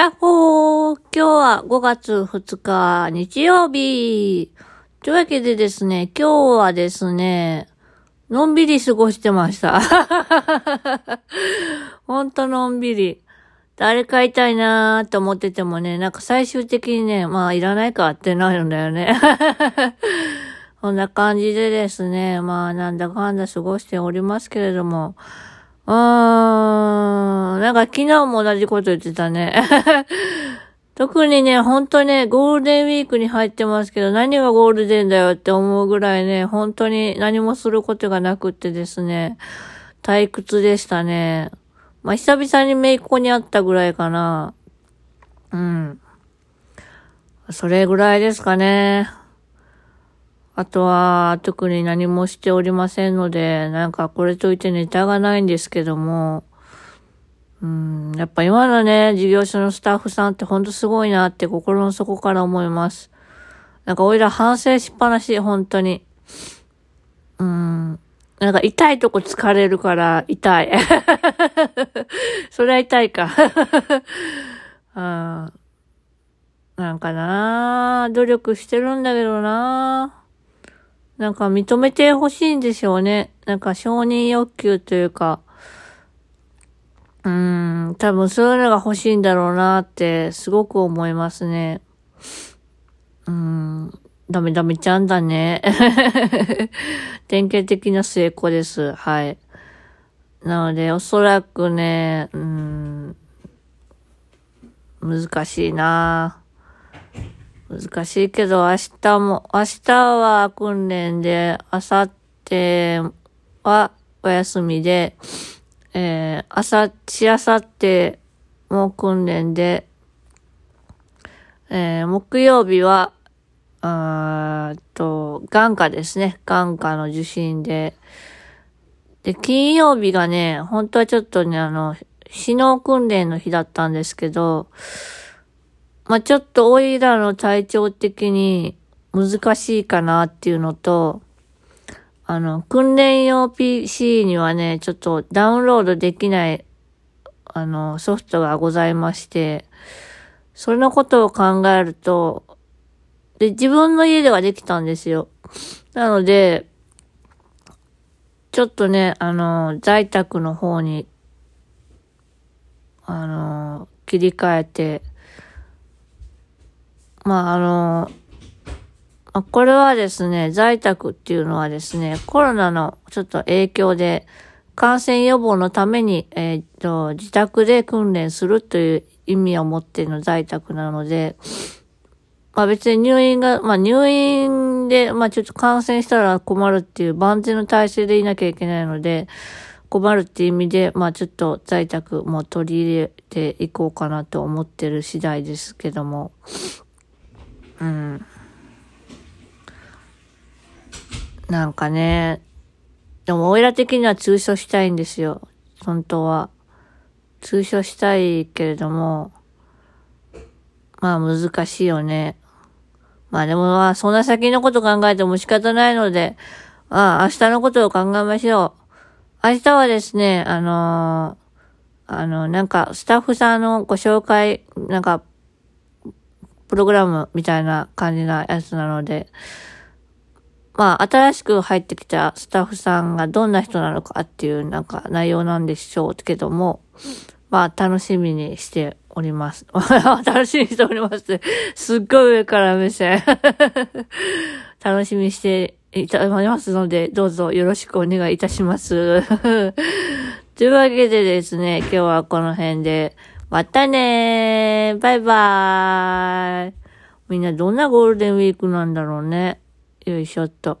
やっほー今日は5月2日日曜日というわけでですね、今日はですね、のんびり過ごしてました。ほんとのんびり。誰かいたいなーって思っててもね、なんか最終的にね、まあいらないかってなるんだよね。こんな感じでですね、まあなんだかんだ過ごしておりますけれども、うーん。なんか昨日も同じこと言ってたね。特にね、ほんとね、ゴールデンウィークに入ってますけど、何がゴールデンだよって思うぐらいね、本当に何もすることがなくってですね、退屈でしたね。まあ、久々にめいっ子に会ったぐらいかな。うん。それぐらいですかね。あとは、特に何もしておりませんので、なんかこれといってネタがないんですけども、うん、やっぱ今のね、事業所のスタッフさんってほんとすごいなって心の底から思います。なんかおいら反省しっぱなし、本当に。うん。なんか痛いとこ疲れるから痛い。それは痛いか。あなんかな努力してるんだけどななんか認めてほしいんでしょうね。なんか承認欲求というか、うーん、多分そういうのが欲しいんだろうなってすごく思いますね。うーん、ダメダメちゃんだね。典型的な成功です。はい。なので、おそらくね、うーん、難しいな難しいけど、明日も、明日は訓練で、明後日はお休みで、えー、朝、しあさっても訓練で、えー、木曜日は、あと、眼科ですね。眼科の受診で。で、金曜日がね、本当はちょっとね、あの、死脳訓練の日だったんですけど、まあ、ちょっとオイラの体調的に難しいかなっていうのと、あの、訓練用 PC にはね、ちょっとダウンロードできない、あの、ソフトがございまして、それのことを考えると、で、自分の家ではできたんですよ。なので、ちょっとね、あの、在宅の方に、あの、切り替えて、まあ、あの、これはですね、在宅っていうのはですね、コロナのちょっと影響で、感染予防のために、えっ、と、自宅で訓練するという意味を持っての在宅なので、まあ別に入院が、まあ入院で、まあちょっと感染したら困るっていう万全の体制でいなきゃいけないので、困るっていう意味で、まあちょっと在宅も取り入れていこうかなと思ってる次第ですけども。うん。なんかね、でも、オイラ的には通所したいんですよ。本当は。通所したいけれども、まあ難しいよね。まあでもまあ、そんな先のこと考えても仕方ないので、ああ、明日のことを考えましょう。明日はですね、あのー、あの、なんか、スタッフさんのご紹介、なんか、プログラムみたいな感じなやつなので、まあ、新しく入ってきたスタッフさんがどんな人なのかっていうなんか内容なんでしょうけども、まあ、楽しみにしております。楽しみにしております。すっごい上から目線。楽しみにしていただきますので、どうぞよろしくお願いいたします。というわけでですね、今日はこの辺で、またねーバイバーイみんなどんなゴールデンウィークなんだろうね。よいしょっと。